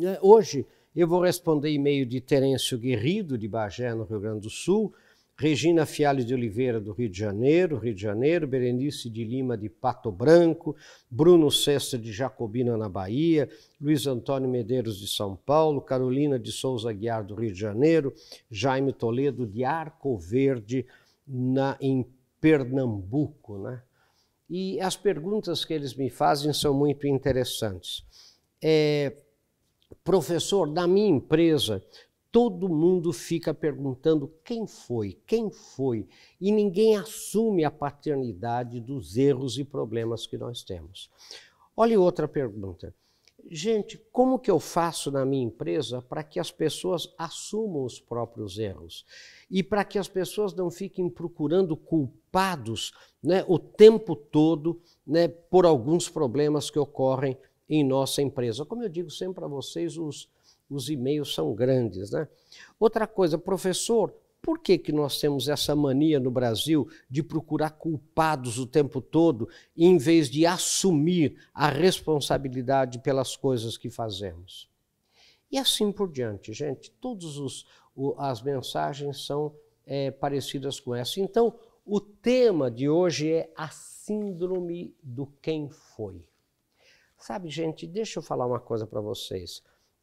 É, hoje eu vou responder e-mail de Terêncio Guerrido, de Bagé, no Rio Grande do Sul, Regina Fialho de Oliveira, do Rio de Janeiro, Rio de Janeiro, Berenice de Lima, de Pato Branco, Bruno Cesta, de Jacobina, na Bahia, Luiz Antônio Medeiros, de São Paulo, Carolina de Souza Guiar, do Rio de Janeiro, Jaime Toledo, de Arco Verde, na, em Pernambuco. Né? E as perguntas que eles me fazem são muito interessantes. É, professor, da minha empresa, todo mundo fica perguntando quem foi, quem foi, e ninguém assume a paternidade dos erros e problemas que nós temos. Olha outra pergunta. Gente, como que eu faço na minha empresa para que as pessoas assumam os próprios erros? E para que as pessoas não fiquem procurando culpados né, o tempo todo né, por alguns problemas que ocorrem em nossa empresa. Como eu digo sempre para vocês, os, os e-mails são grandes. Né? Outra coisa, professor, por que, que nós temos essa mania no Brasil de procurar culpados o tempo todo, em vez de assumir a responsabilidade pelas coisas que fazemos? E assim por diante, gente. Todas as mensagens são é, parecidas com essa. Então, o tema de hoje é a síndrome do quem foi. Sabe, gente, deixa eu falar uma coisa para vocês.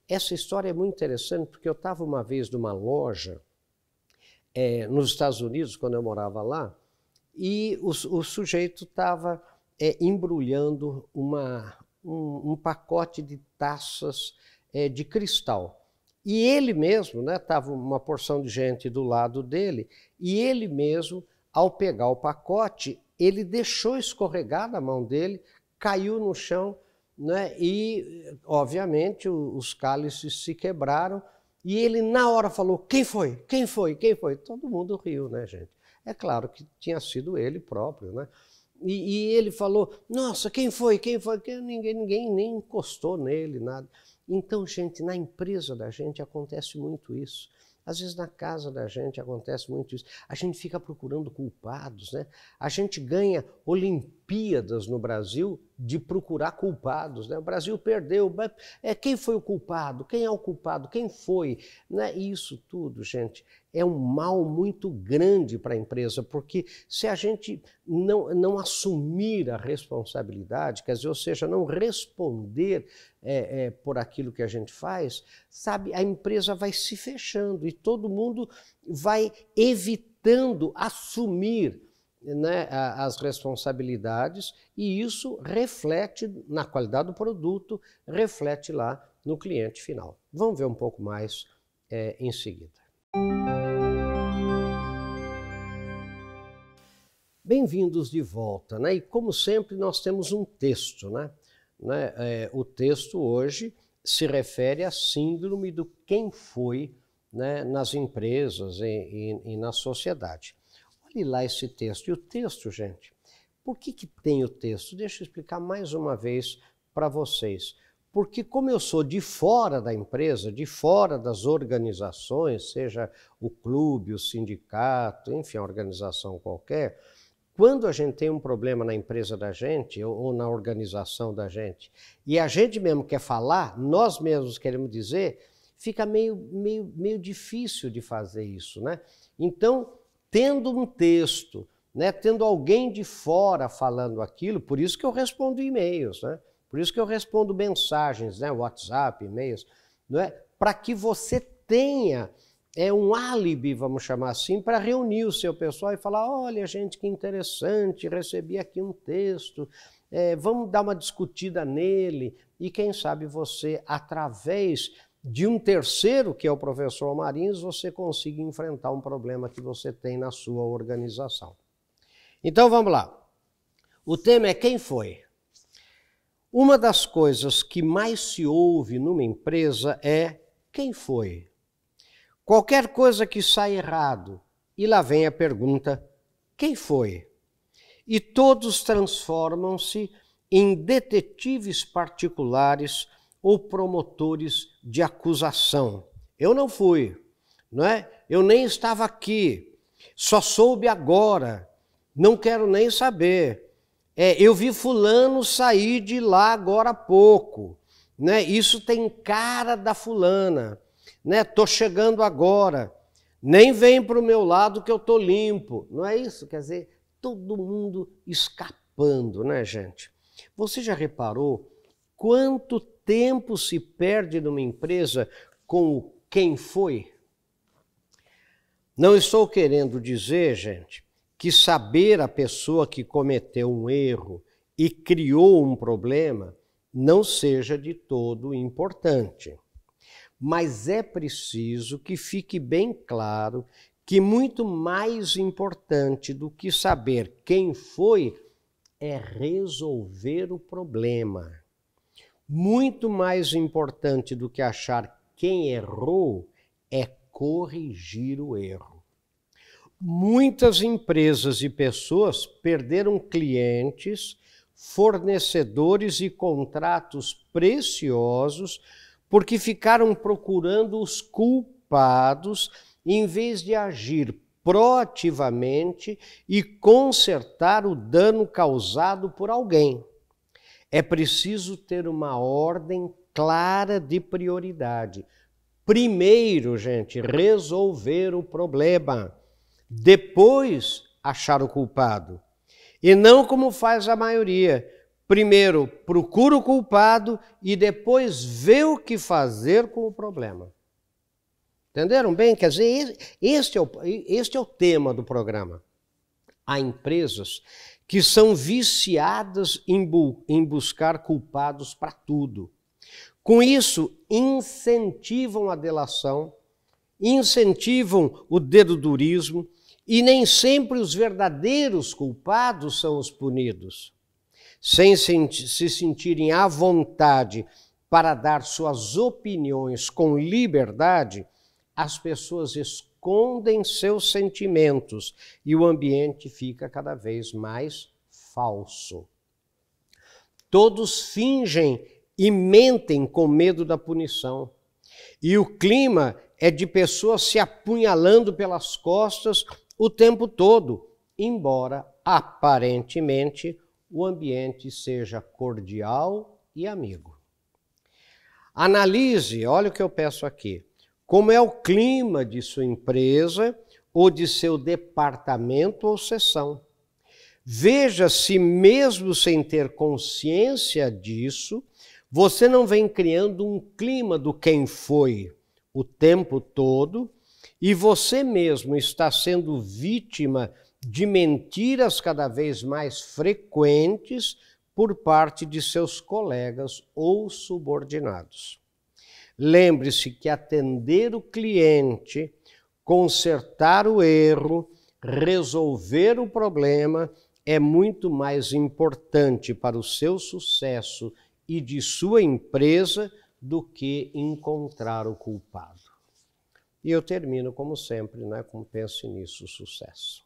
Essa história é muito interessante porque eu estava uma vez numa loja é, nos Estados Unidos, quando eu morava lá, e o, o sujeito estava é, embrulhando uma, um, um, pacote de taças é, de cristal. E ele mesmo, estava né, uma porção de gente do lado dele, e ele mesmo, ao pegar o pacote, ele deixou escorregar na mão dele, caiu no chão né? e, obviamente, os cálices se quebraram. E ele, na hora, falou: Quem foi? Quem foi? Quem foi? Todo mundo riu, né, gente? É claro que tinha sido ele próprio, né? E, e ele falou: Nossa, quem foi? Quem foi? Que ninguém, ninguém nem encostou nele, nada. Então, gente, na empresa da gente acontece muito isso. Às vezes na casa da gente acontece muito isso. A gente fica procurando culpados, né? A gente ganha Olimpíadas no Brasil de procurar culpados, né? O Brasil perdeu, é quem foi o culpado? Quem é o culpado? Quem foi? Né? Isso tudo, gente, é um mal muito grande para a empresa, porque se a gente não, não assumir a responsabilidade, quer dizer, ou seja, não responder é, é, por aquilo que a gente faz, sabe, a empresa vai se fechando e todo mundo vai evitando assumir né, as responsabilidades e isso reflete na qualidade do produto, reflete lá no cliente final. Vamos ver um pouco mais é, em seguida. Bem-vindos de volta, né? E como sempre nós temos um texto, né? né? É, o texto hoje se refere à síndrome do quem foi né, nas empresas e, e, e, na sociedade. Olhe lá esse texto. E o texto, gente, por que, que tem o texto? Deixa eu explicar mais uma vez para vocês. Porque, como eu sou de fora da empresa, de fora das organizações, seja o clube, o sindicato, enfim, a organização qualquer, quando a gente tem um problema na empresa da gente ou na organização da gente, e a gente mesmo quer falar, nós mesmos queremos dizer, fica meio, meio, meio difícil de fazer isso, né? Então, tendo um texto, né, tendo alguém de fora falando aquilo, por isso que eu respondo e-mails, né? Por isso que eu respondo mensagens, né, WhatsApp, e-mails, não é? Para que você tenha é um álibi, vamos chamar assim, para reunir o seu pessoal e falar: olha, gente, que interessante, recebi aqui um texto, é, vamos dar uma discutida nele. E quem sabe você, através de um terceiro, que é o professor Marins, você consiga enfrentar um problema que você tem na sua organização. Então vamos lá. O tema é quem foi. Uma das coisas que mais se ouve numa empresa é quem foi. Qualquer coisa que sai errado, e lá vem a pergunta: quem foi? E todos transformam-se em detetives particulares ou promotores de acusação. Eu não fui, não é? Eu nem estava aqui, só soube agora, não quero nem saber. É, eu vi fulano sair de lá agora há pouco. né? Isso tem cara da fulana, né? Tô chegando agora. Nem vem para o meu lado que eu tô limpo. Não é isso? Quer dizer, todo mundo escapando, né, gente? Você já reparou quanto tempo se perde numa empresa com o quem foi? Não estou querendo dizer, gente, que saber a pessoa que cometeu um erro e criou um problema não seja de todo importante. Mas é preciso que fique bem claro que muito mais importante do que saber quem foi é resolver o problema. Muito mais importante do que achar quem errou é corrigir o erro. Muitas empresas e pessoas perderam clientes fornecedores e contratos preciosos porque ficaram procurando os culpados em vez de agir proativamente e consertar o dano causado por alguém. É preciso ter uma ordem clara de prioridade. Primeiro, gente, resolver o problema. Depois, achar o culpado. E não como faz a maioria. Primeiro procura o culpado e depois vê o que fazer com o problema. Entenderam bem? Quer dizer, este é o, este é o tema do programa. Há empresas que são viciadas em, bu em buscar culpados para tudo. Com isso, incentivam a delação, incentivam o dedo durismo, e nem sempre os verdadeiros culpados são os punidos. Sem se sentirem à vontade para dar suas opiniões com liberdade, as pessoas escondem seus sentimentos e o ambiente fica cada vez mais falso. Todos fingem e mentem com medo da punição. E o clima é de pessoas se apunhalando pelas costas o tempo todo, embora aparentemente o ambiente seja cordial e amigo. Analise, olha o que eu peço aqui, como é o clima de sua empresa ou de seu departamento ou seção. Veja se, mesmo sem ter consciência disso, você não vem criando um clima do quem foi o tempo todo e você mesmo está sendo vítima de mentiras cada vez mais frequentes por parte de seus colegas ou subordinados. Lembre-se que atender o cliente, consertar o erro, resolver o problema é muito mais importante para o seu sucesso e de sua empresa do que encontrar o culpado. E eu termino, como sempre, né, com Pense Nisso, Sucesso.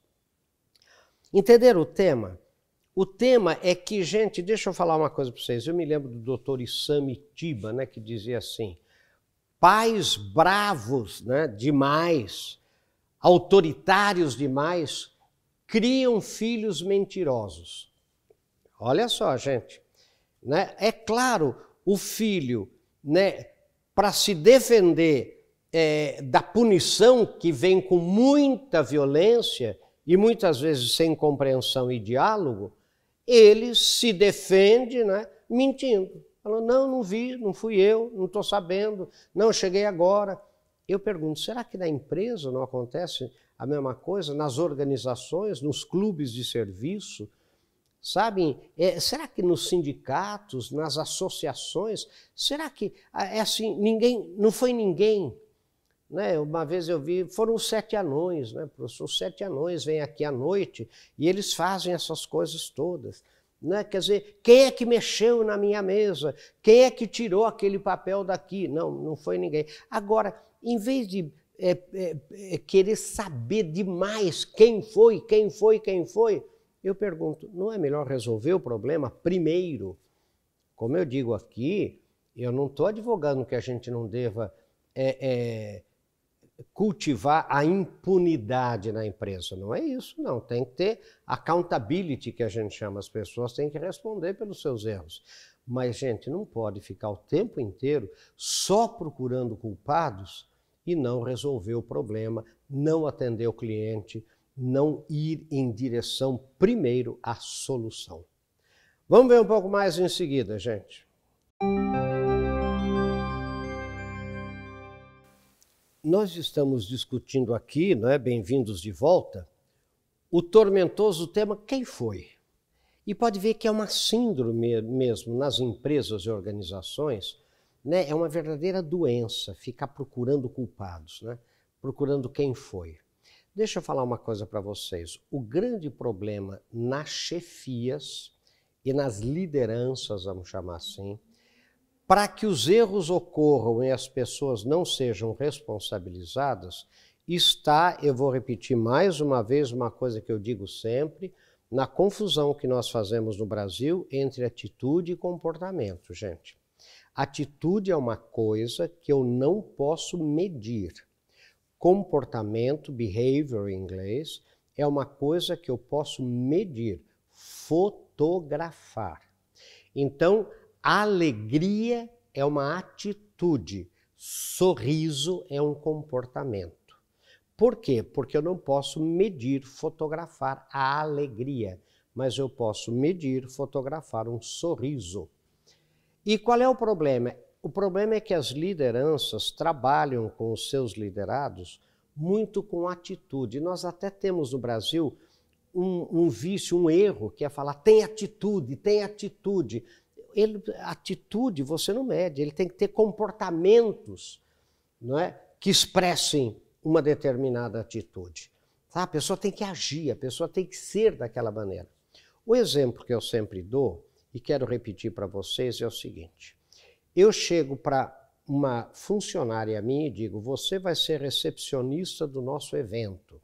Entender o tema? O tema é que, gente, deixa eu falar uma coisa para vocês. Eu me lembro do doutor Isami Tiba, né, que dizia assim: pais bravos né, demais, autoritários demais, criam filhos mentirosos. Olha só, gente. Né? É claro, o filho, né, para se defender é, da punição que vem com muita violência e muitas vezes sem compreensão e diálogo, ele se defende né, mentindo. Falou, não, não vi, não fui eu, não estou sabendo, não, cheguei agora. Eu pergunto, será que na empresa não acontece a mesma coisa? Nas organizações, nos clubes de serviço? Sabem, é, será que nos sindicatos, nas associações, será que ah, é assim, ninguém, não foi ninguém né? Uma vez eu vi, foram os sete anões, né? Os sete anões vêm aqui à noite e eles fazem essas coisas todas. Né? Quer dizer, quem é que mexeu na minha mesa? Quem é que tirou aquele papel daqui? Não, não foi ninguém. Agora, em vez de é, é, é, querer saber demais quem foi, quem foi, quem foi, eu pergunto: não é melhor resolver o problema primeiro? Como eu digo aqui, eu não estou advogando que a gente não deva é, é cultivar a impunidade na empresa. Não é isso, não. Tem que ter accountability, que a gente chama. As pessoas têm que responder pelos seus erros. Mas, gente, não pode ficar o tempo inteiro só procurando culpados e não resolver o problema, não atender o cliente, não ir em direção primeiro à solução. Vamos ver um pouco mais em seguida, gente. Nós estamos discutindo aqui, não é? Bem-vindos de volta, o tormentoso tema quem foi? E pode ver que é uma síndrome mesmo nas empresas e organizações, né? é uma verdadeira doença ficar procurando culpados, né? procurando quem foi. Deixa eu falar uma coisa para vocês. O grande problema nas chefias e nas lideranças, vamos chamar assim, para que os erros ocorram e as pessoas não sejam responsabilizadas, está, eu vou repetir mais uma vez uma coisa que eu digo sempre, na confusão que nós fazemos no Brasil entre atitude e comportamento, gente. Atitude é uma coisa que eu não posso medir. Comportamento, behavior em inglês, é uma coisa que eu posso medir, fotografar. Então, alegria é uma atitude, sorriso é um comportamento. Por quê? Porque eu não posso medir, fotografar a alegria, mas eu posso medir, fotografar um sorriso. E qual é o problema? O problema é que as lideranças trabalham com os seus liderados muito com atitude. Nós até temos no Brasil um, um vício, um erro, que é falar tem atitude, tem atitude. Ele, atitude você não mede, ele tem que ter comportamentos não é, que expressem uma determinada atitude. Tá? A pessoa tem que agir, a pessoa tem que ser daquela maneira. O exemplo que eu sempre dou, e quero repetir para vocês, é o seguinte: eu chego para uma funcionária minha e digo: você vai ser recepcionista do nosso evento.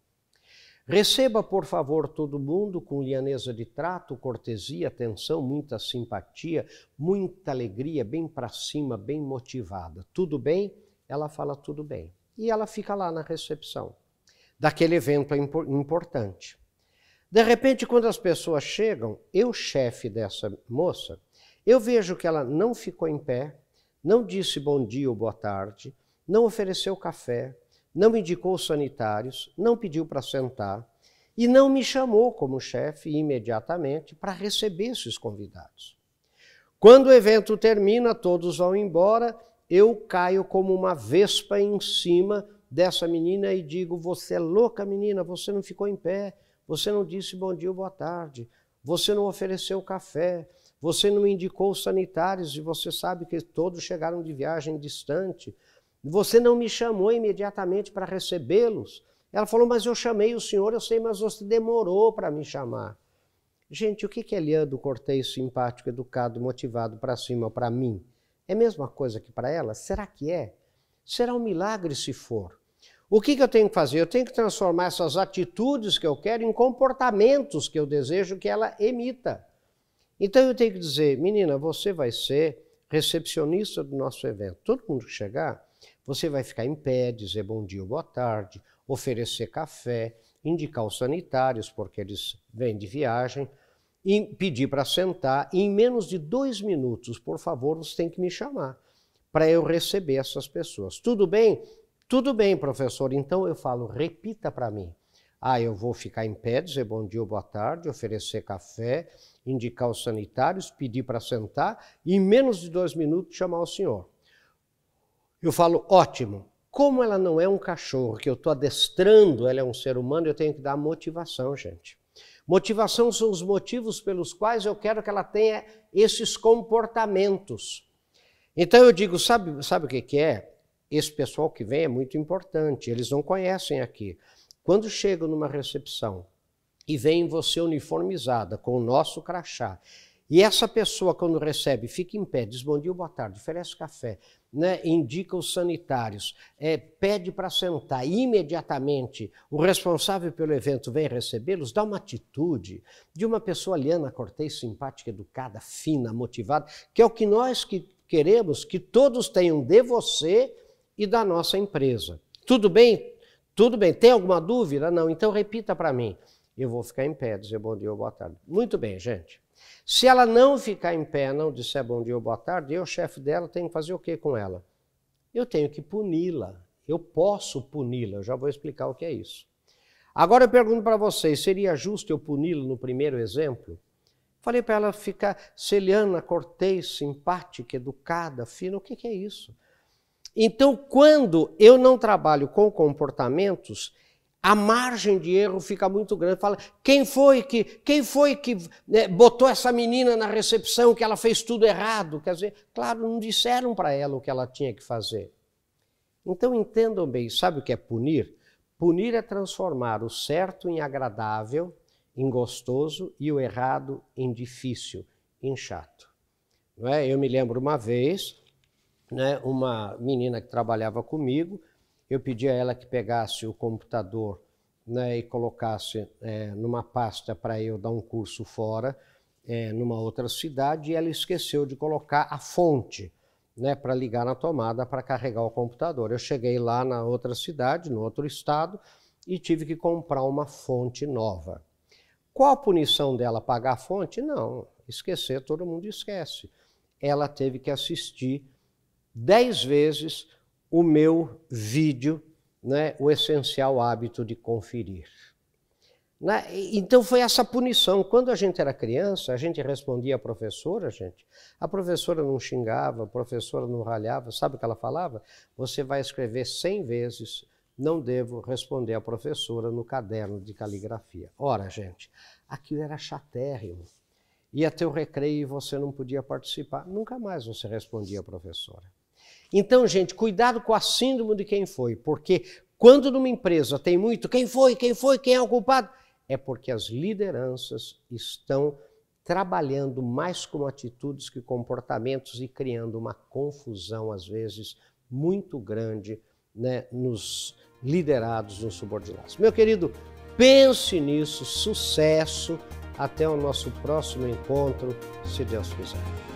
Receba, por favor, todo mundo com lianeza de trato, cortesia, atenção, muita simpatia, muita alegria, bem para cima, bem motivada. Tudo bem? Ela fala tudo bem e ela fica lá na recepção daquele evento importante. De repente, quando as pessoas chegam, eu, chefe dessa moça, eu vejo que ela não ficou em pé, não disse bom dia ou boa tarde, não ofereceu café, não indicou os sanitários, não pediu para sentar e não me chamou como chefe imediatamente para receber esses convidados. Quando o evento termina, todos vão embora eu caio como uma vespa em cima dessa menina e digo: Você é louca, menina, você não ficou em pé, você não disse bom dia ou boa tarde, você não ofereceu café, você não indicou os sanitários e você sabe que todos chegaram de viagem distante, você não me chamou imediatamente para recebê-los. Ela falou: Mas eu chamei o senhor, eu sei, mas você demorou para me chamar. Gente, o que é Leandro Cortês simpático, educado, motivado para cima para mim? É a mesma coisa que para ela? Será que é? Será um milagre se for. O que eu tenho que fazer? Eu tenho que transformar essas atitudes que eu quero em comportamentos que eu desejo que ela emita. Então eu tenho que dizer, menina, você vai ser recepcionista do nosso evento. Todo mundo que chegar, você vai ficar em pé, dizer bom dia ou boa tarde, oferecer café, indicar os sanitários, porque eles vêm de viagem, e pedir para sentar, e em menos de dois minutos, por favor, você tem que me chamar para eu receber essas pessoas. Tudo bem? Tudo bem, professor. Então eu falo, repita para mim. Ah, eu vou ficar em pé, dizer bom dia ou boa tarde, oferecer café, indicar os sanitários, pedir para sentar e em menos de dois minutos chamar o senhor. Eu falo, ótimo. Como ela não é um cachorro que eu estou adestrando, ela é um ser humano, eu tenho que dar motivação, gente. Motivação são os motivos pelos quais eu quero que ela tenha esses comportamentos. Então eu digo, sabe, sabe o que, que é? Esse pessoal que vem é muito importante, eles não conhecem aqui. Quando chegam numa recepção e vem você uniformizada com o nosso crachá, e essa pessoa, quando recebe, fica em pé, diz bom dia, boa tarde, oferece café, né, indica os sanitários, é, pede para sentar, imediatamente o responsável pelo evento vem recebê-los, dá uma atitude de uma pessoa liana, cortês, simpática, educada, fina, motivada, que é o que nós que queremos que todos tenham de você e da nossa empresa. Tudo bem? Tudo bem. Tem alguma dúvida? Não. Então repita para mim. Eu vou ficar em pé, dizer bom dia ou boa tarde. Muito bem, gente. Se ela não ficar em pé, não disser bom dia ou boa tarde, eu, chefe dela, tenho que fazer o que com ela? Eu tenho que puni-la. Eu posso puni-la, eu já vou explicar o que é isso. Agora eu pergunto para vocês: seria justo eu puni-la no primeiro exemplo? Falei para ela ficar celiana, cortês, simpática, educada, fina. O que, que é isso? Então, quando eu não trabalho com comportamentos, a margem de erro fica muito grande. Fala, quem foi que, quem foi que né, botou essa menina na recepção que ela fez tudo errado? Quer dizer, claro, não disseram para ela o que ela tinha que fazer. Então entendam bem, sabe o que é punir? Punir é transformar o certo em agradável, em gostoso e o errado em difícil, em chato. Não é? Eu me lembro uma vez, né, uma menina que trabalhava comigo, eu pedi a ela que pegasse o computador né, e colocasse é, numa pasta para eu dar um curso fora, é, numa outra cidade, e ela esqueceu de colocar a fonte né, para ligar na tomada para carregar o computador. Eu cheguei lá na outra cidade, no outro estado, e tive que comprar uma fonte nova. Qual a punição dela? Pagar a fonte? Não, esquecer, todo mundo esquece. Ela teve que assistir dez vezes o meu vídeo, né, o essencial hábito de conferir. Né? Então foi essa punição. Quando a gente era criança, a gente respondia à professora, gente. A professora não xingava, a professora não ralhava. Sabe o que ela falava? Você vai escrever 100 vezes, não devo responder à professora no caderno de caligrafia. Ora, gente, aquilo era chatérrimo. Ia ter o recreio e você não podia participar. Nunca mais você respondia à professora. Então, gente, cuidado com a síndrome de quem foi, porque quando numa empresa tem muito quem foi, quem foi, quem é o culpado, é porque as lideranças estão trabalhando mais com atitudes que comportamentos e criando uma confusão, às vezes, muito grande né, nos liderados, nos subordinados. Meu querido, pense nisso, sucesso. Até o nosso próximo encontro, se Deus quiser.